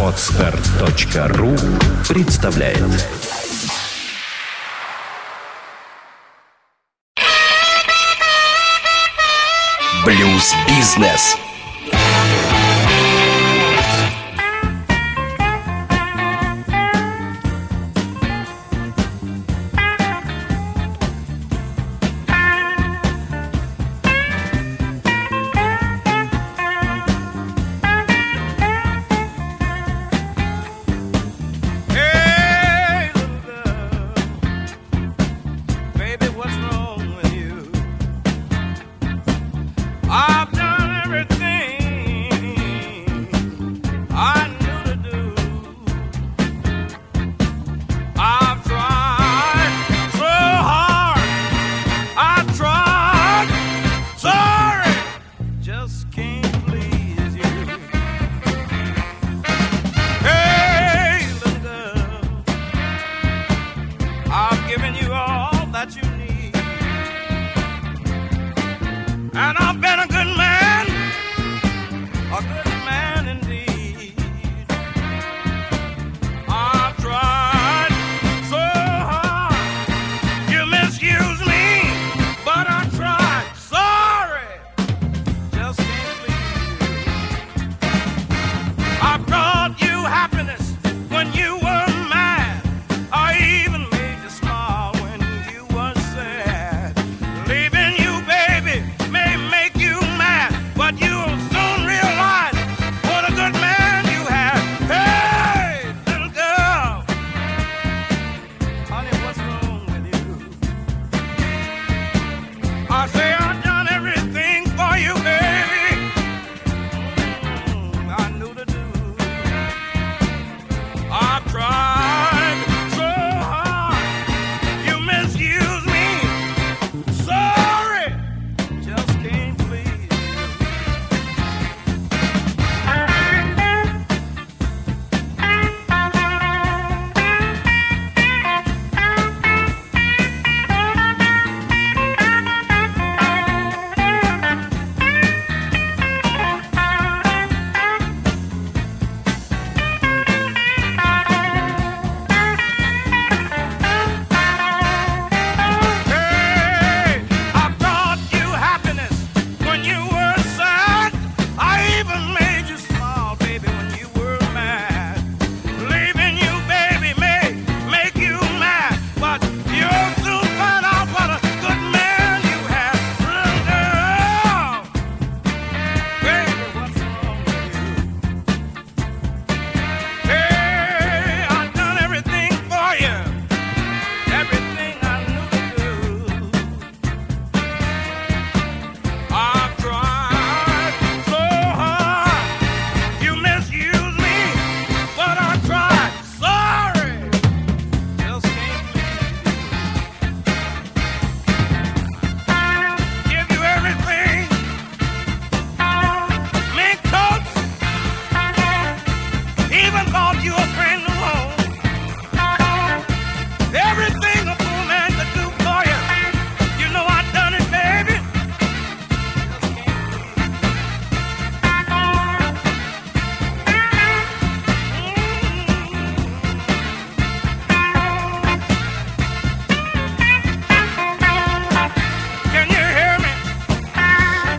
Отстар.ру представляет. Блюз-бизнес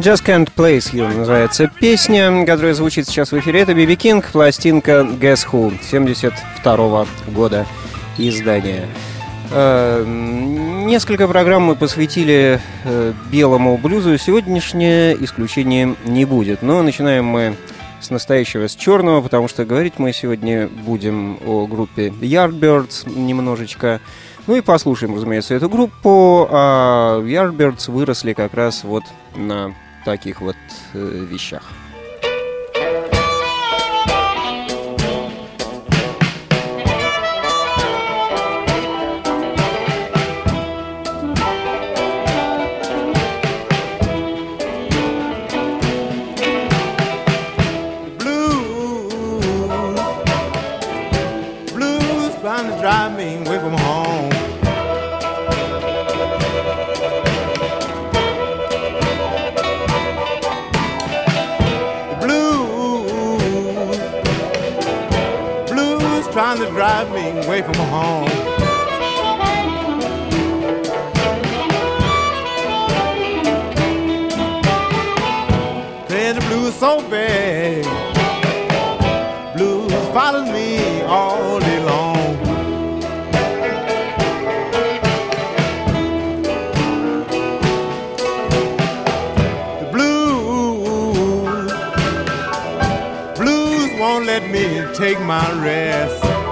Just Can't Place You называется песня, которая звучит сейчас в эфире. Это Биби Кинг, пластинка Guess Who 72 -го года издания. Э, несколько программ мы посвятили э, белому блюзу. Сегодняшнее исключением не будет. Но начинаем мы с настоящего, с черного, потому что говорить мы сегодня будем о группе Yardbirds немножечко. Ну и послушаем, разумеется, эту группу. А Yardbirds выросли как раз вот на таких вот э, вещах. Won't let me take my rest.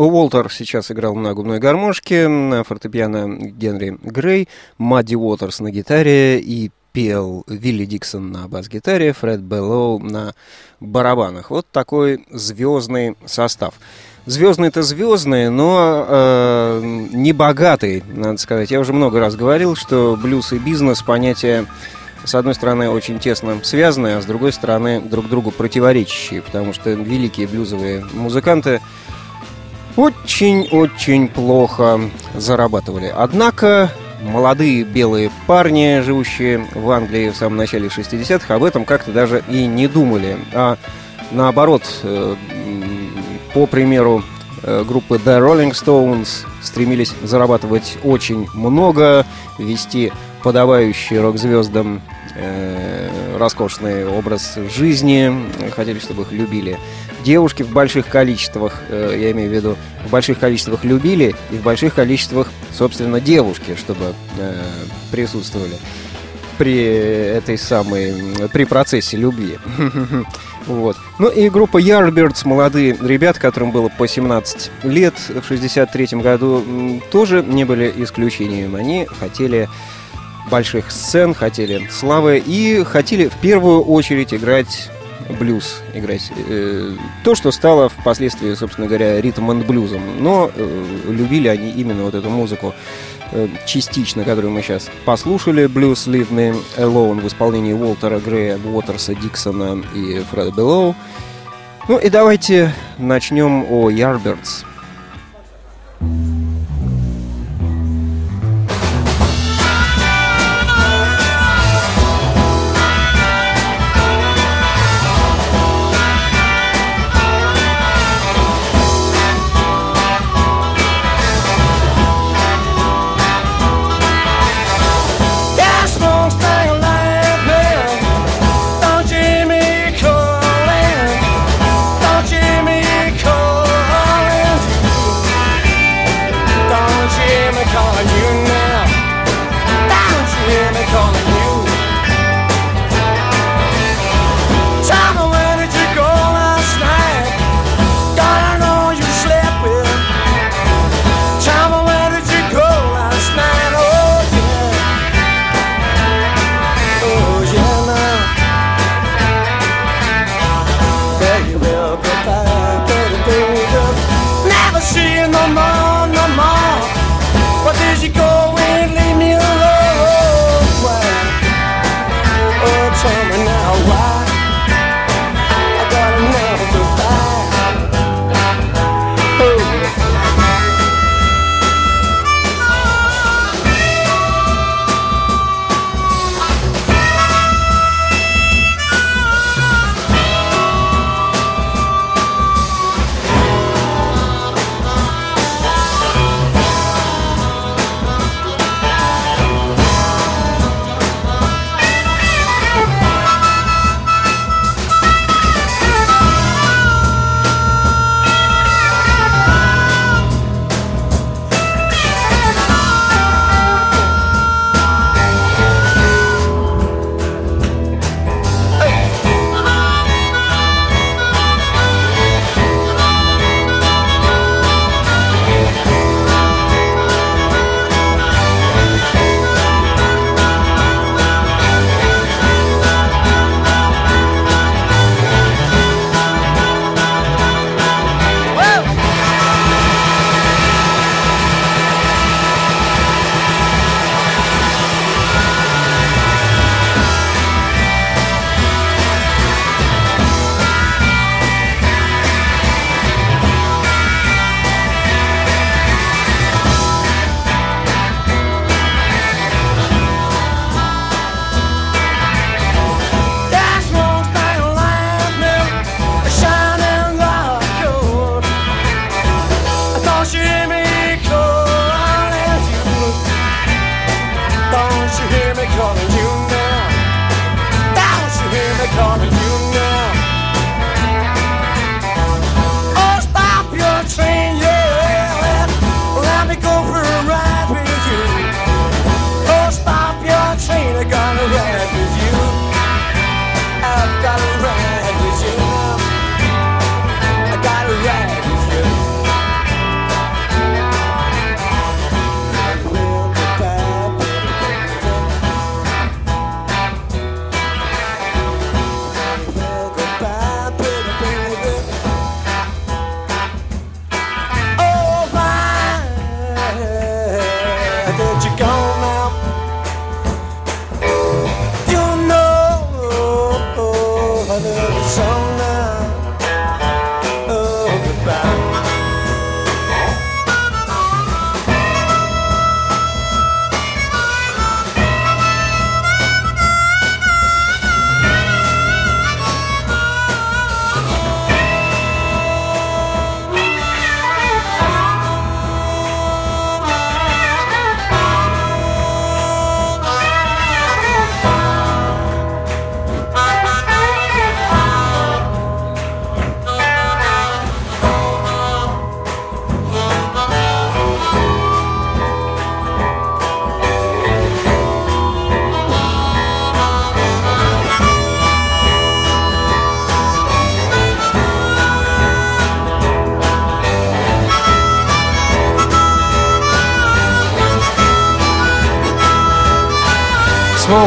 Уолтер сейчас играл на губной гармошке, на фортепиано Генри Грей, Мадди Уотерс на гитаре и пел Вилли Диксон на бас-гитаре, Фред Белоу на барабанах. Вот такой звездный состав. Звездный-то звездный, но э, не богатый, надо сказать. Я уже много раз говорил, что блюз и бизнес понятия с одной стороны, очень тесно связаны, а с другой стороны, друг другу противоречащие, потому что великие блюзовые музыканты очень-очень плохо зарабатывали. Однако молодые белые парни, живущие в Англии в самом начале 60-х, об этом как-то даже и не думали. А наоборот, э, по примеру э, группы The Rolling Stones стремились зарабатывать очень много, вести подавающий рок-звездам э, роскошный образ жизни, хотели, чтобы их любили. Девушки в больших количествах, э, я имею в виду, в больших количествах любили, и в больших количествах, собственно, девушки, чтобы э, присутствовали при этой самой, при процессе любви. Вот. Ну и группа Yardbirds, молодые ребят, которым было по 17 лет в 63 году, тоже не были исключением. Они хотели больших сцен, хотели славы и хотели в первую очередь играть блюз, играть э, то, что стало впоследствии, собственно говоря, ритм энд блюзом. Но э, любили они именно вот эту музыку э, частично, которую мы сейчас послушали, блюз Leave Me Alone в исполнении Уолтера Грея, Уотерса Диксона и Фреда Беллоу. Ну и давайте начнем о Yardbirds.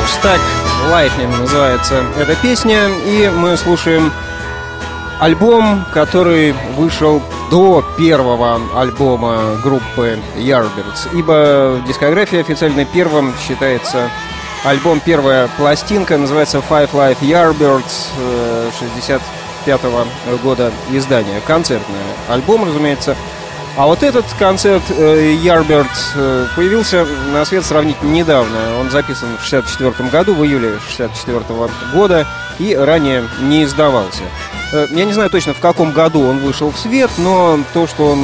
Smokestack Lightning называется эта песня, и мы слушаем альбом, который вышел до первого альбома группы Yardbirds, ибо в дискографии официально первым считается альбом, первая пластинка, называется Five Life Yardbirds 65 -го года издания. Концертный альбом, разумеется. А вот этот концерт э, Ярберт э, появился на свет сравнительно недавно. Он записан в 64 году, в июле 64 года, и ранее не издавался. Э, я не знаю точно, в каком году он вышел в свет, но то, что он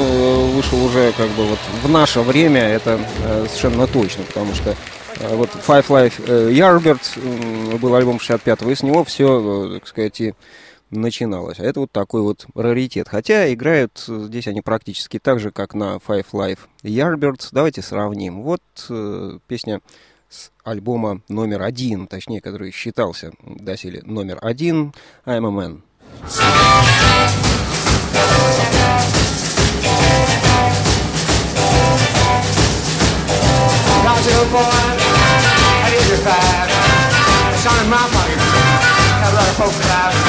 вышел уже как бы вот в наше время, это совершенно точно, потому что вот Five Life Yardbirds был альбом 65-го, и с него все, так сказать, и начиналось. А это вот такой вот раритет. Хотя играют здесь они практически так же, как на Five Life Yardbirds. Давайте сравним. Вот э, песня с альбома номер один, точнее, который считался доселе номер один, I'm a Man. Got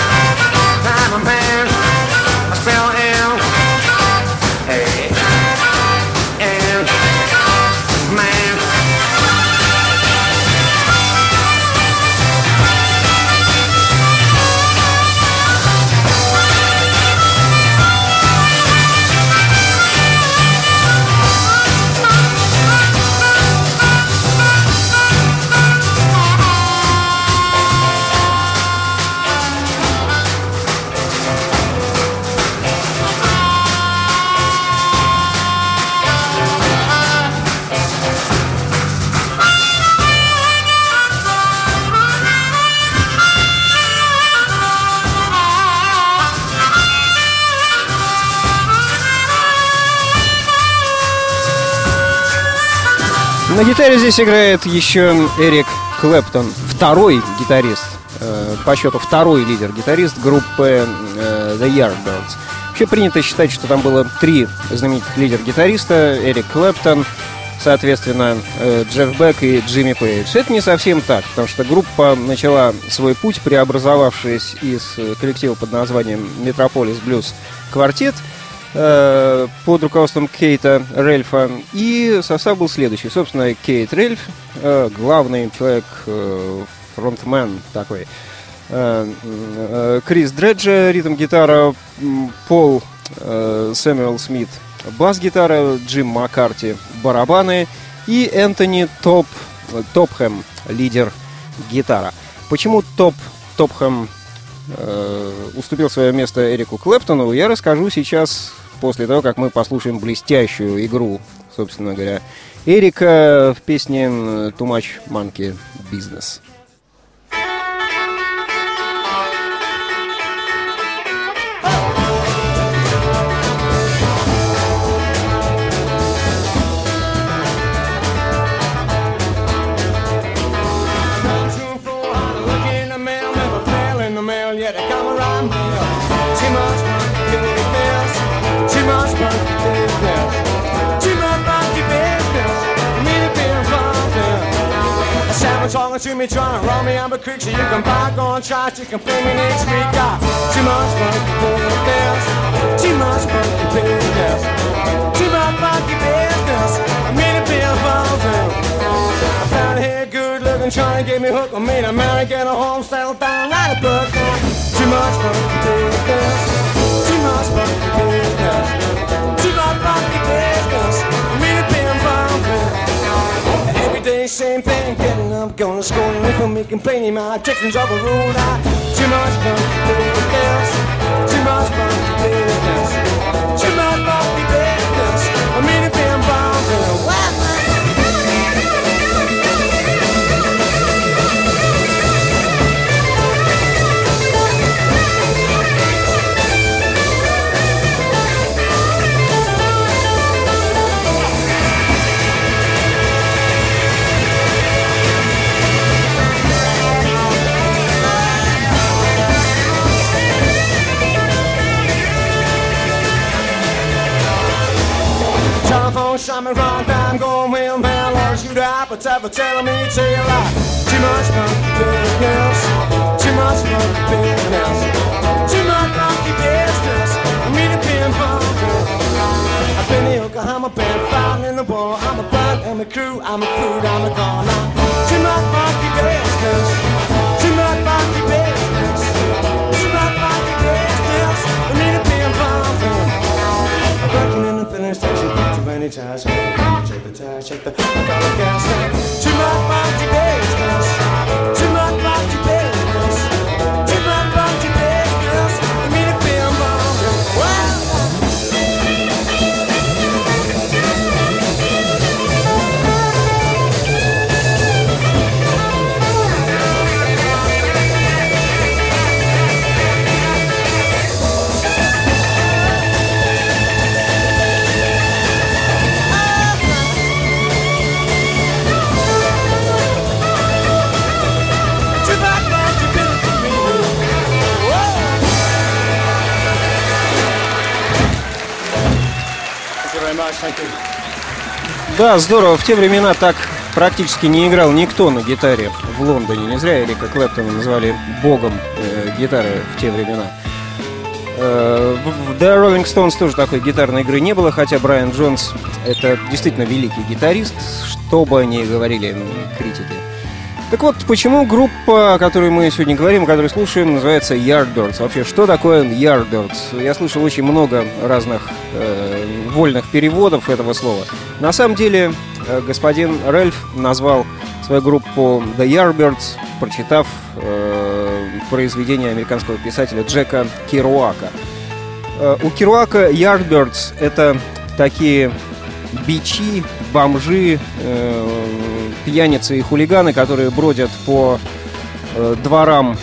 На гитаре здесь играет еще Эрик Клэптон, второй гитарист, э, по счету второй лидер-гитарист группы э, The Yardbirds. Вообще принято считать, что там было три знаменитых лидер-гитариста, Эрик Клэптон, соответственно, э, Джефф Бек и Джимми Пейдж. Это не совсем так, потому что группа начала свой путь, преобразовавшись из коллектива под названием Metropolis Blues Quartet – Э, под руководством Кейта Рельфа. И состав был следующий. Собственно, Кейт Рельф, э, главный человек, э, фронтмен такой. Крис Дреджа, ритм-гитара, Пол Сэмюэл Смит, бас-гитара, Джим Маккарти, барабаны и Энтони Топ, Топхэм, лидер гитара. Почему Топ, Топхэм э, уступил свое место Эрику Клэптону, я расскажу сейчас после того, как мы послушаем блестящую игру, собственно говоря, Эрика в песне «Too Much Monkey Business». To me, trying to run me on the creek so you can buy on try. You can play me next week. Got too much monkey business, too much monkey business, too much monkey business. I made a bill for I found a head good looking, trying to get me hooked. I made a man get a home, settle down, like a book. Too much monkey business, too much monkey business, same thing, getting I'm gonna school, and if I'm making plenty my Texans of a I too much fun to play with girls Too much fun to play with girls I'm a wrong time going well, man. Or shoot up, but ever telling me to you lie. Too much monkey business. Too much monkey business. Too much monkey business. I'm really being bumped. I've been the Oklahoma been fighting in the war. I'm a blunt, I'm a crew, I'm a crude, I'm a corner. Too much monkey business. Too much monkey business. Too much monkey business. I'm really being. I'm working in the filling station many times. Check the tire, check the I got a gas tank. Too much monkey business. Too Да, здорово. В те времена так практически не играл никто на гитаре в Лондоне. Не зря Эрика Клэптона назвали богом э, гитары в те времена. Э, The Rolling Stones тоже такой гитарной игры не было, хотя Брайан Джонс это действительно великий гитарист, что бы они говорили критики. Так вот, почему группа, о которой мы сегодня говорим, о которой слушаем, называется Yardbirds? Вообще, что такое Yardbirds? Я слышал очень много разных э, вольных переводов этого слова. На самом деле, э, господин Рельф назвал свою группу The Yardbirds, прочитав э, произведение американского писателя Джека Керуака. Э, У Керуака Yardbirds — это такие бичи, бомжи, э, пьяницы и хулиганы, которые бродят по э, дворам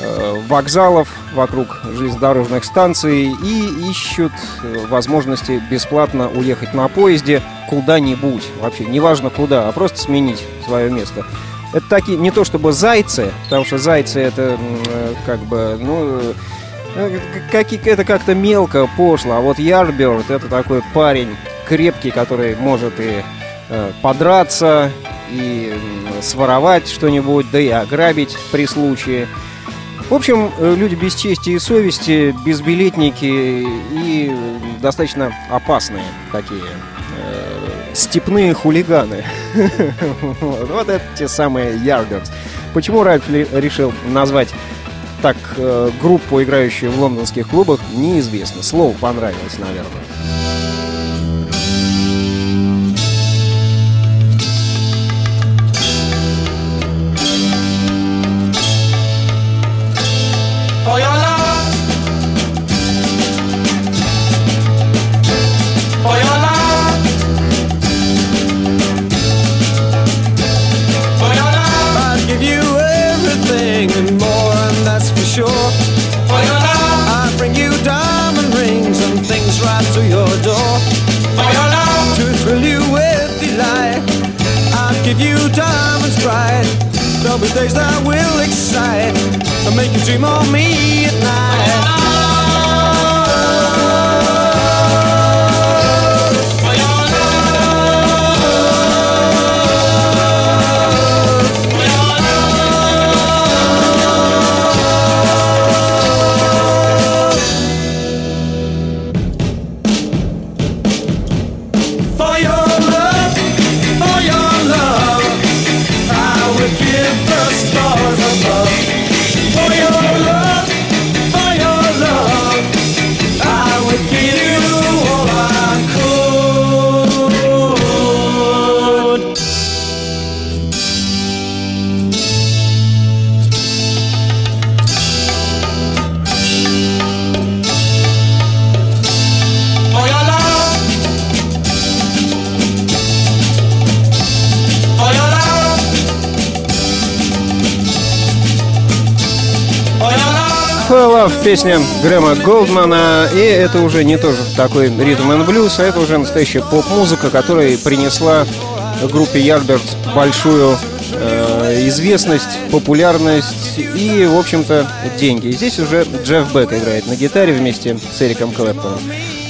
э, вокзалов вокруг железнодорожных станций и ищут э, возможности бесплатно уехать на поезде куда-нибудь. Вообще, неважно куда, а просто сменить свое место. Это такие, не то чтобы зайцы, потому что зайцы это э, как бы, ну, э, как, это как-то мелко, пошло. А вот Ярберт это такой парень крепкий, который может и э, подраться, и своровать что-нибудь, да и ограбить при случае. В общем, э, люди без чести и совести, безбилетники и достаточно опасные такие э, степные хулиганы. Вот это те самые Ярдерс. Почему Ральф решил назвать так э, группу, играющую в лондонских клубах, неизвестно. Слово понравилось, наверное. There'll be days that will excite and make you dream of me at night. Love. Песня Грэма Голдмана, и это уже не тоже такой ритм and блюз, а это уже настоящая поп-музыка, которая принесла группе Yardbirds большую э, известность, популярность и, в общем-то, деньги. И здесь уже Джефф Бек играет на гитаре вместе с Эриком Клэптоном.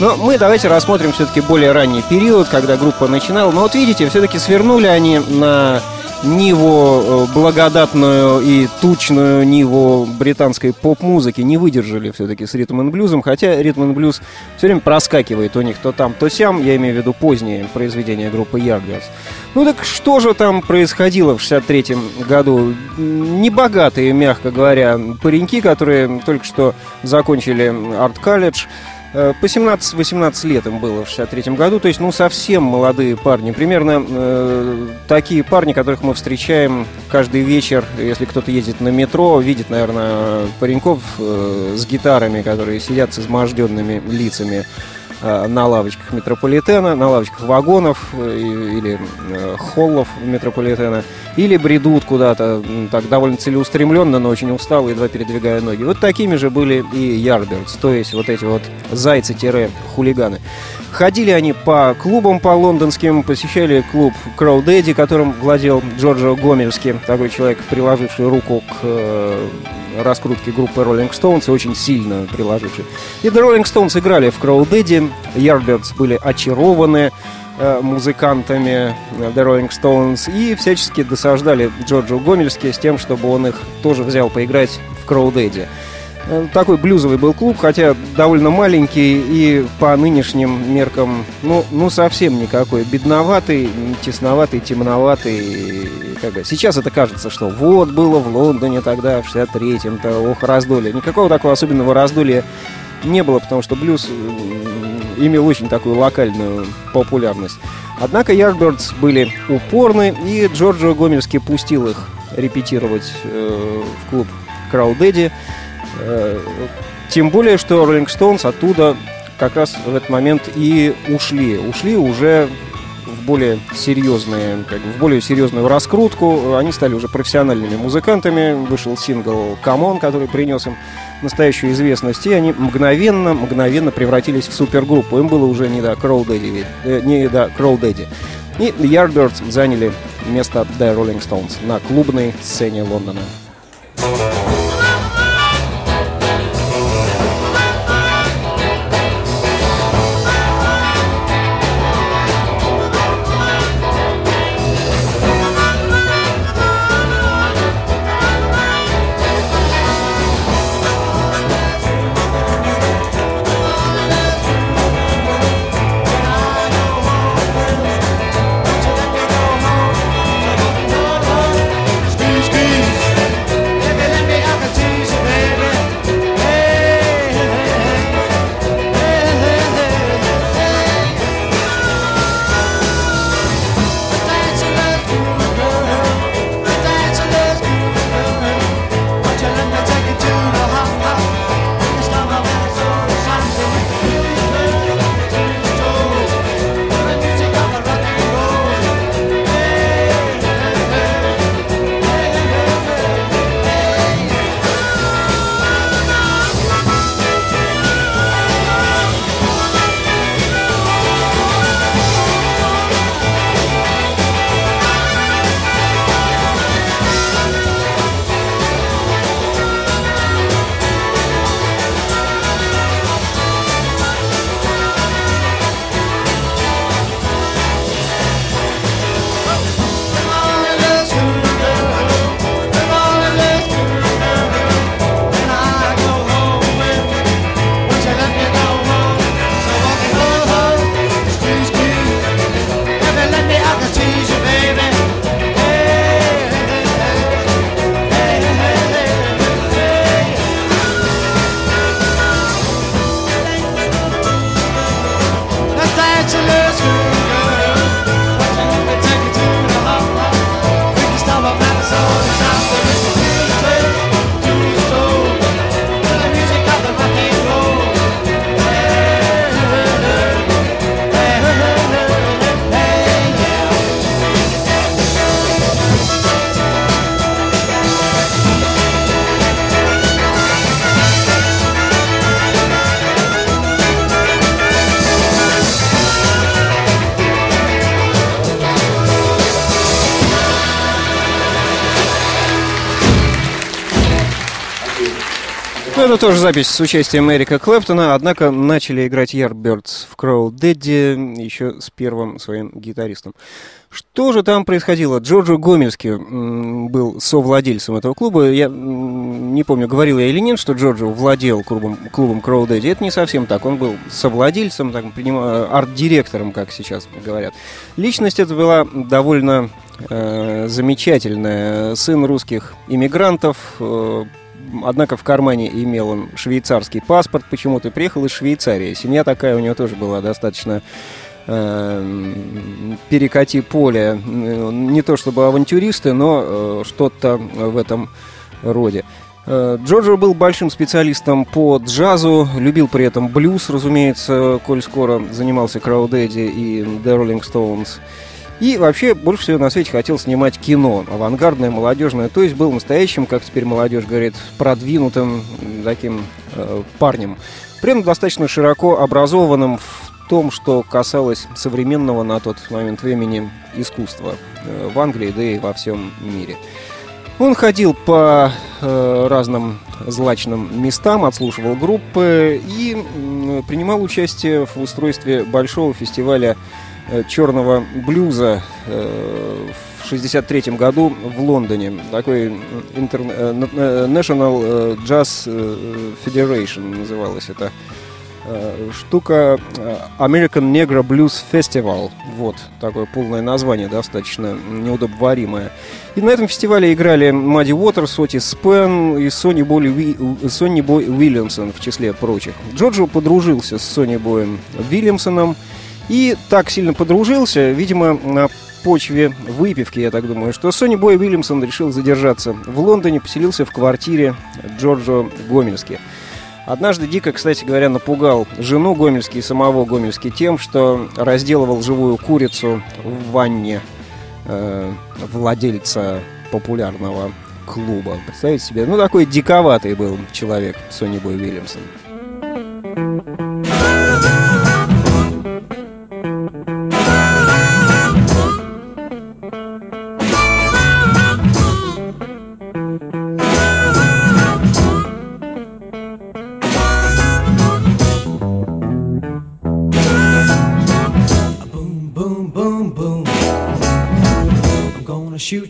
Но мы давайте рассмотрим все-таки более ранний период, когда группа начинала. Но вот видите, все-таки свернули они на Ниву э, благодатную и тучную Ниву британской поп-музыки не выдержали все-таки с ритм блюзом, хотя ритм блюз все время проскакивает у них то там, то сям, я имею в виду поздние произведения группы Yardbirds. Ну так что же там происходило в 63-м году? Небогатые, мягко говоря, пареньки, которые только что закончили арт-колледж, по 17-18 лет им было в 63 году, то есть, ну, совсем молодые парни. Примерно э, такие парни, которых мы встречаем каждый вечер, если кто-то ездит на метро, видит, наверное, пареньков э, с гитарами, которые сидят с изможденными лицами Э, на лавочках метрополитена, на лавочках вагонов э, или э, холлов метрополитена, или бредут куда-то так довольно целеустремленно, но очень устало, едва передвигая ноги. Вот такими же были и Ярбердс, то есть вот эти вот зайцы-хулиганы. Ходили они по клубам по лондонским, посещали клуб Crow Daddy, которым владел Джорджо Гомельский, такой человек, приложивший руку к раскрутки группы Rolling Stones очень сильно приложивший. И The Rolling Stones играли в Crow Daddy, Yardbirds были очарованы э, музыкантами э, The Rolling Stones и всячески досаждали Джорджу Гомельски с тем, чтобы он их тоже взял поиграть в Crow Daddy. Э, такой блюзовый был клуб, хотя довольно маленький и по нынешним меркам, ну, ну совсем никакой. Бедноватый, тесноватый, темноватый. Сейчас это кажется, что вот было в Лондоне тогда, в 63-м-то, ох, раздолье. Никакого такого особенного раздолья не было, потому что блюз имел очень такую локальную популярность. Однако Yardbirds были упорны, и Джорджо Гомельский пустил их репетировать э, в клуб Crow Daddy. Э, тем более, что Rolling Stones оттуда как раз в этот момент и ушли. Ушли уже в более серьезные, как бы, в более серьезную раскрутку. Они стали уже профессиональными музыкантами. Вышел сингл «Come On», который принес им настоящую известность, и они мгновенно, мгновенно превратились в супергруппу. Им было уже не до Crow Daddy, э, не до Crow Daddy. И Yardbirds заняли место The Rolling Stones на клубной сцене Лондона. Ну, это тоже запись с участием Эрика Клэптона, однако начали играть Yardbirds в Crow Daddy еще с первым своим гитаристом. Что же там происходило? Джорджо Гомельский м, был совладельцем этого клуба. Я не помню, говорил я или нет, что Джорджо владел клубом, клубом Crow Daddy. Это не совсем так. Он был совладельцем, так, принима- арт-директором, как сейчас говорят. Личность эта была довольно э, замечательная. Сын русских иммигрантов, э, Однако в кармане имел он швейцарский паспорт, почему-то приехал из Швейцарии. Семья такая у него тоже была достаточно э, перекати поле. Не то чтобы авантюристы, но э, что-то в этом роде. Э, Джорджо был большим специалистом по джазу, любил при этом блюз, разумеется, коль скоро занимался Краудэдди и The Rolling Stones. И вообще больше всего на свете хотел снимать кино, авангардное, молодежное, то есть был настоящим, как теперь молодежь говорит, продвинутым таким э, парнем. При этом достаточно широко образованным в том, что касалось современного на тот момент времени искусства э, в Англии, да и во всем мире. Он ходил по э, разным злачным местам, отслушивал группы и м, принимал участие в устройстве большого фестиваля э, черного блюза э, в 63 году в Лондоне. Такой э, э, National э, Jazz э, Federation называлась это э, штука э, American Negro Blues Festival. Вот, такое полное название, достаточно неудобоваримое. И на этом фестивале играли Мадди Уотерс, Отис Спен и Сонни Бой, Уи- Сонни Бой Уильямсон, в числе прочих. Джорджо подружился с Сонни Боем Уильямсоном и так сильно подружился, видимо, на почве выпивки, я так думаю, что Сонни Бой Уильямсон решил задержаться в Лондоне, поселился в квартире Джорджо Гомельски. Однажды дико, кстати говоря, напугал жену Гомельски и самого Гомельски тем, что разделывал живую курицу в ванне э, владельца популярного клуба. Представьте себе, ну такой диковатый был человек Сонни Бой Уильямсон.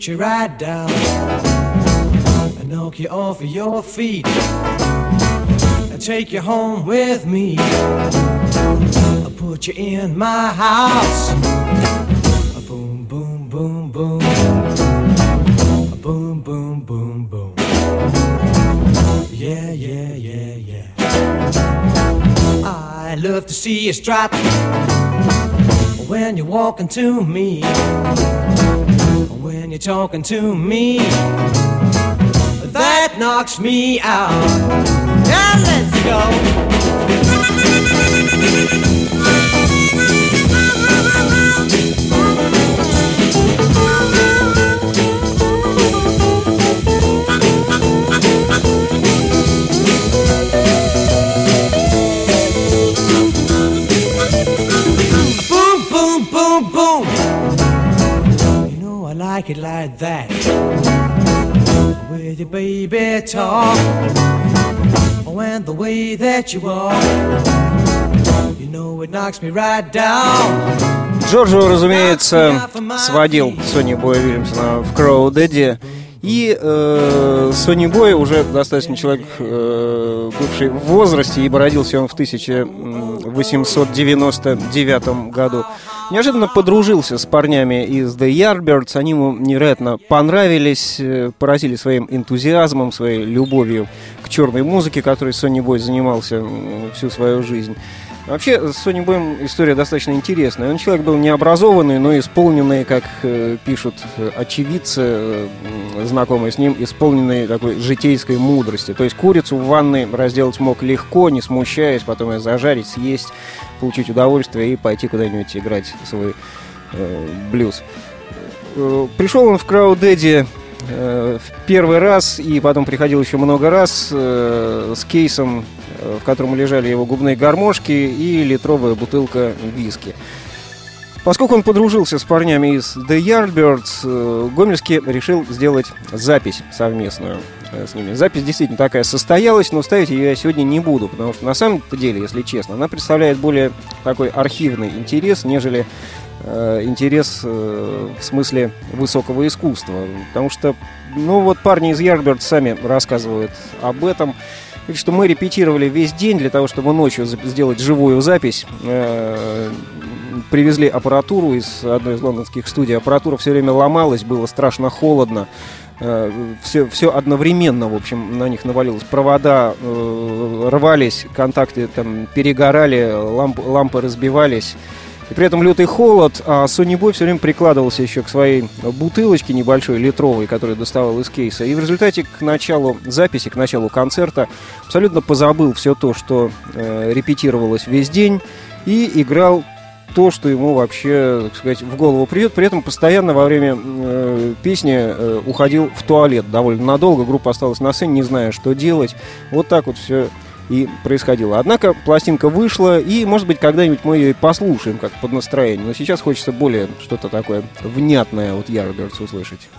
Gonna you right down and knock you off of your feet and take you home with me. I'll put you in my house. Boom, boom, boom, boom. Boom, boom, boom, boom. Yeah, yeah, yeah, yeah. I love to see you strut when you're walking to me, talking to me, that knocks me out. Now let's go. Like it like that. With your baby talk, and the way that you walk. You know it knocks me right down. Джорджо, разумеется, сводил Сонни Боя Уильямсона в Кроу Дэдди. И э, Сонни Бой уже достаточно человек, э, бывший в возрасте, ибо родился он в 1899 году. Неожиданно подружился с парнями из The Yardbirds. Они ему невероятно понравились, э, поразили своим энтузиазмом, своей любовью к черной музыке, которой Сонни Бой занимался всю свою жизнь. Вообще, с Сонни Боем история достаточно интересная. Он человек был необразованный, но исполненный, как э, пишут э, очевидцы, знакомые с ним, исполненный такой житейской мудрости. То есть курицу в ванной разделать мог легко, не смущаясь, потом ее зажарить, съесть, получить удовольствие и пойти куда-нибудь играть свой э, блюз. Э, Пришел он в Краудэдди э, в первый раз и потом приходил еще много раз э, с кейсом, э, в котором лежали его губные гармошки и литровая бутылка виски. Поскольку он подружился с парнями из The Yardbirds, э, Гомельский решил сделать запись совместную. Э, с ними. Запись действительно такая состоялась, но ставить ее я сегодня не буду, потому что на самом деле, если честно, она представляет более такой архивный интерес, нежели э, интерес э, в смысле высокого искусства. Потому что, ну вот парни из Ярберт сами рассказывают об этом. Говорит, что мы репетировали весь день для того, чтобы ночью сделать живую запись. Э, привезли аппаратуру из одной из лондонских студий. Аппаратура все время ломалась, было страшно холодно. Все, все одновременно, в общем, на них навалилось. Провода э, рвались, контакты там перегорали, ламп- лампы разбивались. И при этом лютый холод, а Сонни Бой все время прикладывался еще к своей бутылочке небольшой, литровой, которую доставал из кейса. И в результате к началу записи, к началу концерта абсолютно позабыл все то, что э, репетировалось весь день, и играл то, что ему вообще, так сказать, в голову придет. При этом постоянно во время э, песни э, уходил в туалет довольно надолго. Группа осталась на сцене, не зная, что делать. Вот так вот все и происходило. Однако пластинка вышла, и, может быть, когда-нибудь мы ее послушаем, как под настроение. Но сейчас хочется более что-то такое внятное от Ярберс услышать.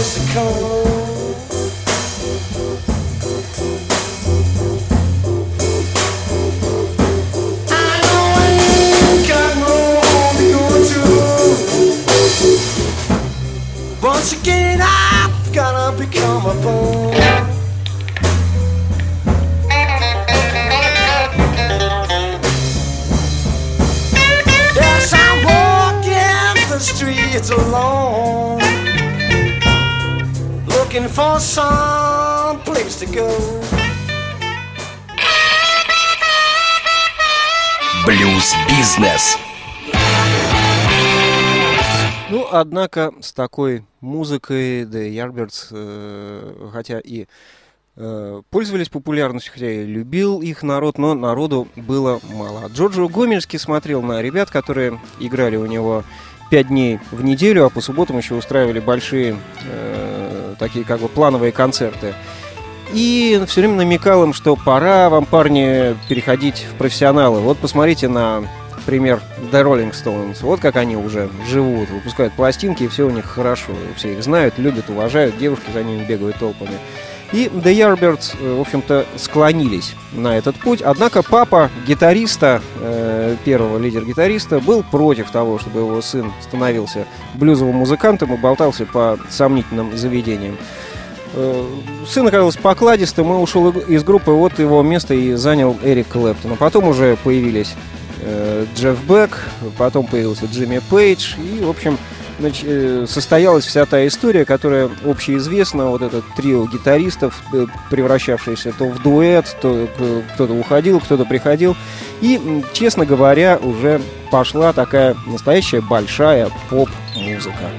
It's the code. Однако, с такой музыкой The Yardbirds, э, хотя и э, пользовались популярностью, хотя и любил их народ, но народу было мало. Джорджо Гомельский смотрел на ребят, которые играли у него пять дней в неделю, а по субботам еще устраивали большие э, такие как бы плановые концерты. И все время намекал им, что пора вам, парни, переходить в профессионалы. Вот посмотрите на пример The Rolling Stones. Вот как они уже живут, выпускают пластинки, и все у них хорошо. Все их знают, любят, уважают, девушки за ними бегают толпами. И The Yardbirds, э, в общем-то, склонились на этот путь. Однако папа гитариста, э, первого лидер-гитариста, был против того, чтобы его сын становился блюзовым музыкантом и болтался по сомнительным заведениям. Э, сын оказался покладистым и ушел из группы, вот его место и занял Эрик Клэптон. А потом уже появились э, Джефф Бек, потом появился Джимми Пейдж, и, в общем, значит, э, состоялась вся та история, которая общеизвестна, вот этот трио гитаристов, э, превращавшийся то в дуэт, то кто-то уходил, кто-то приходил. И, честно говоря, уже пошла такая настоящая большая поп-музыка.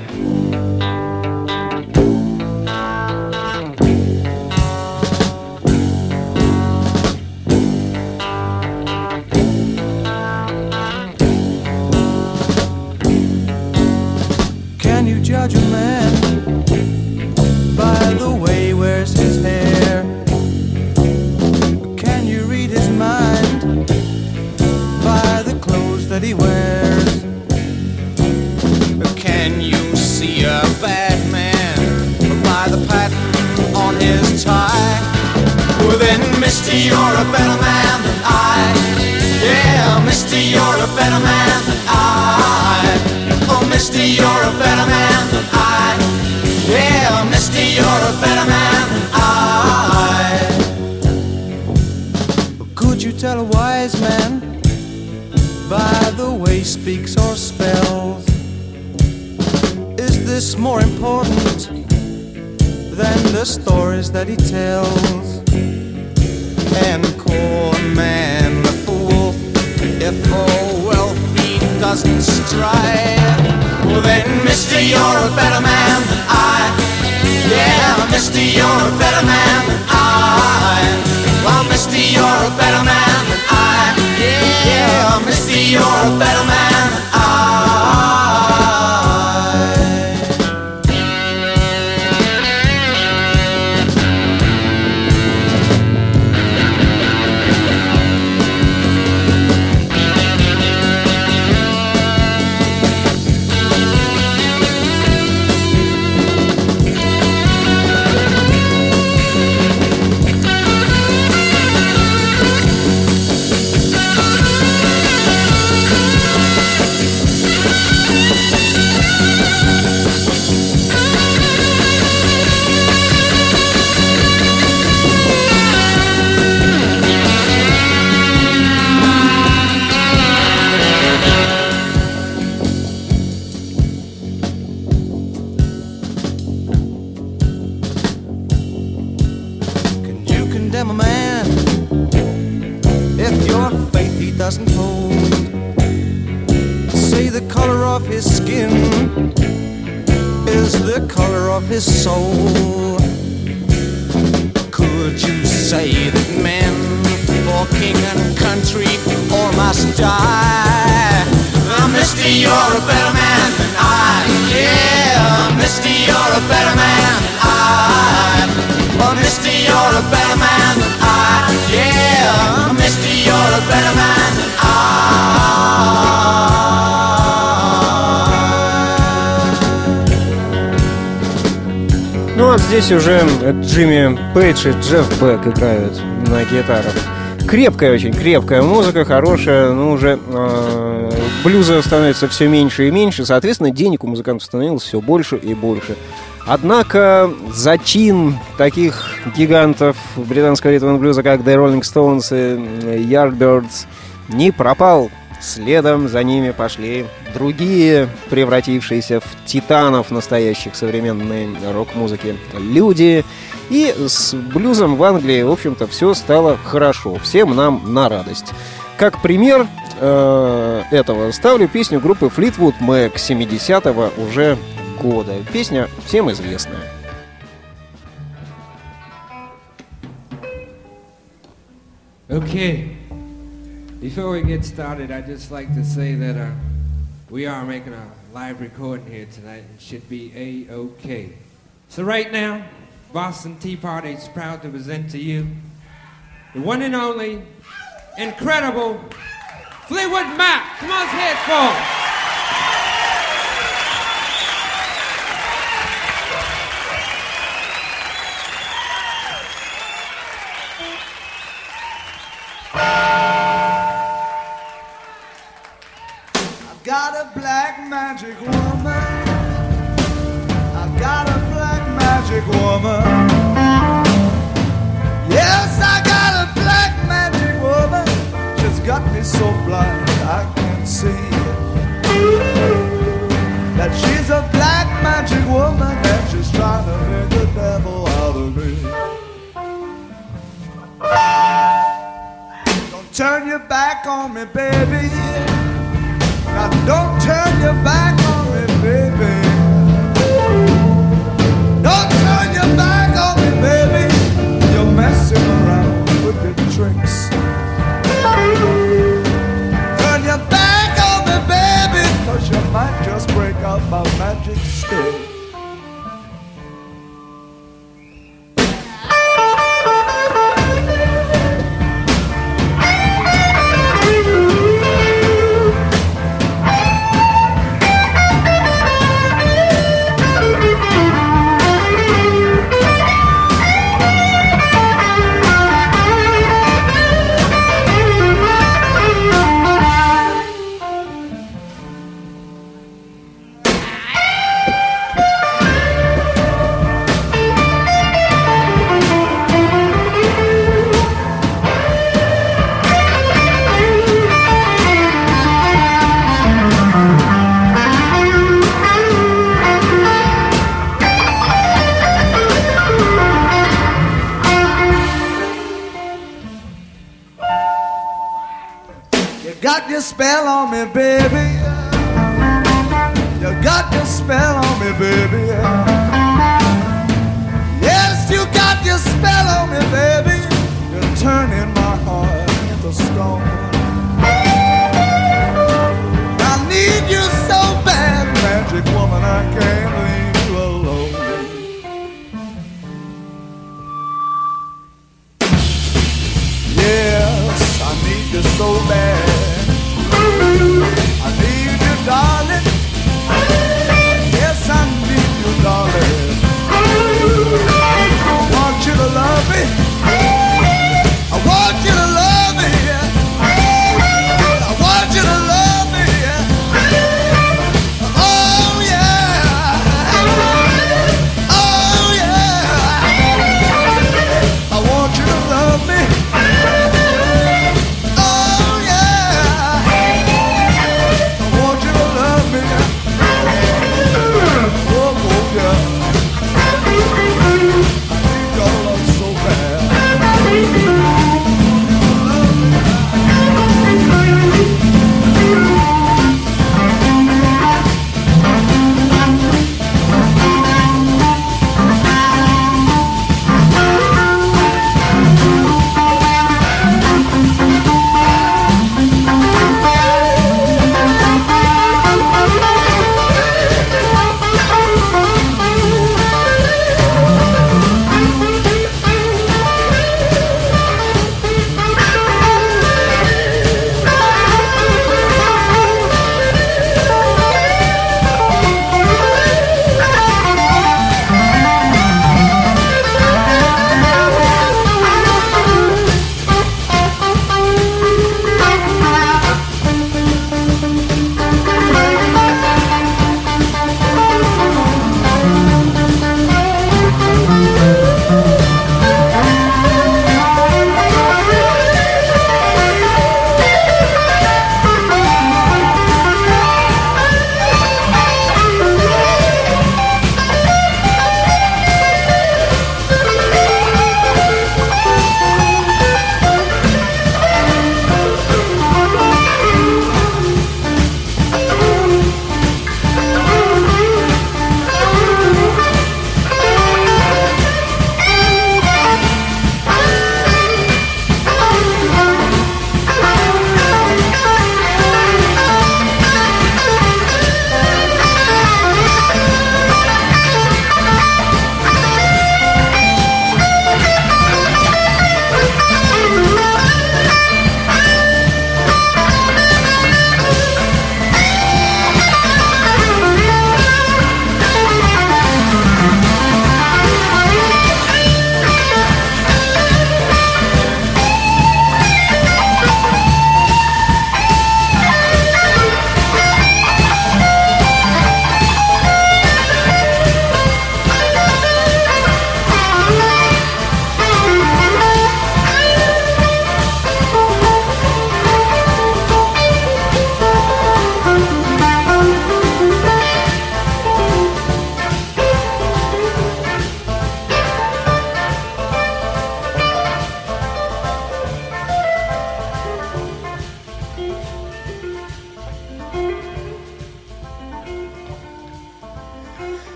Speaks or spells? Is this more important than the stories that he tells? And call a man a fool if for wealth he doesn't strive. Well then, Mister, you're a better man than I. Yeah, Mister, you're a better man than I. Well, Mister, you're a better man than I. Yeah, Mister, you're a better man здесь уже Джимми Пейдж и Джефф Бек играют на гитарах. Крепкая очень, крепкая музыка, хорошая, но уже э, блюза становится все меньше и меньше, соответственно, денег у музыкантов становилось все больше и больше. Однако зачин таких гигантов британского ритм блюза, как The Rolling Stones и Yardbirds, не пропал. Следом за ними пошли другие, превратившиеся в титанов настоящих современной рок-музыки люди. И с блюзом в Англии, в общем-то, все стало хорошо. Всем нам на радость. Как пример э, этого ставлю песню группы Fleetwood Mac 70-го уже года. Песня всем известная. Okay. Before we get started, I'd just like to say that uh, we are making a live recording here tonight and should be A-OK. So right now, Boston Tea Party is proud to present to you the one and only, incredible Fleetwood Mac. Come on, say it for a black magic woman and she's trying to make the devil out of me. Don't turn your back on me, baby. Now don't turn your back on me, cause you might just break out my magic stick.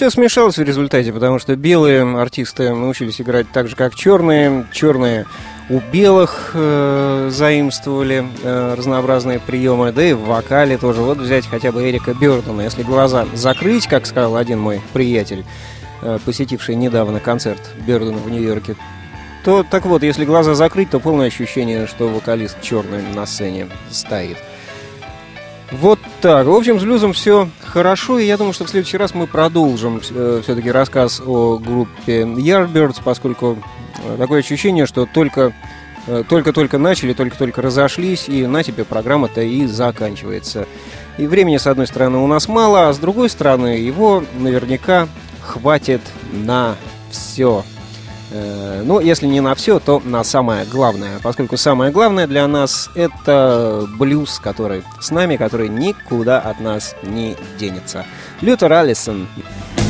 Все смешалось в результате, потому что белые артисты научились играть так же, как черные. Черные у белых э, заимствовали э, разнообразные приемы, да и в вокале тоже. Вот взять хотя бы Эрика Бёрдена. Если глаза закрыть, как сказал один мой приятель, э, посетивший недавно концерт Бёрдена в Нью-Йорке, то так вот, если глаза закрыть, то полное ощущение, что вокалист черный на сцене стоит. Вот так. В общем, с блюзом все хорошо, и я думаю, что в следующий раз мы продолжим э, все-таки рассказ о группе Yardbirds, поскольку э, такое ощущение, что только э, только-только начали, только-только разошлись, и на тебе программа-то и заканчивается. И времени, с одной стороны, у нас мало, а с другой стороны, его наверняка хватит на все. Ну, если не на все, то на самое главное. Поскольку самое главное для нас это блюз, который с нами, который никуда от нас не денется. Лютер Алисон. Going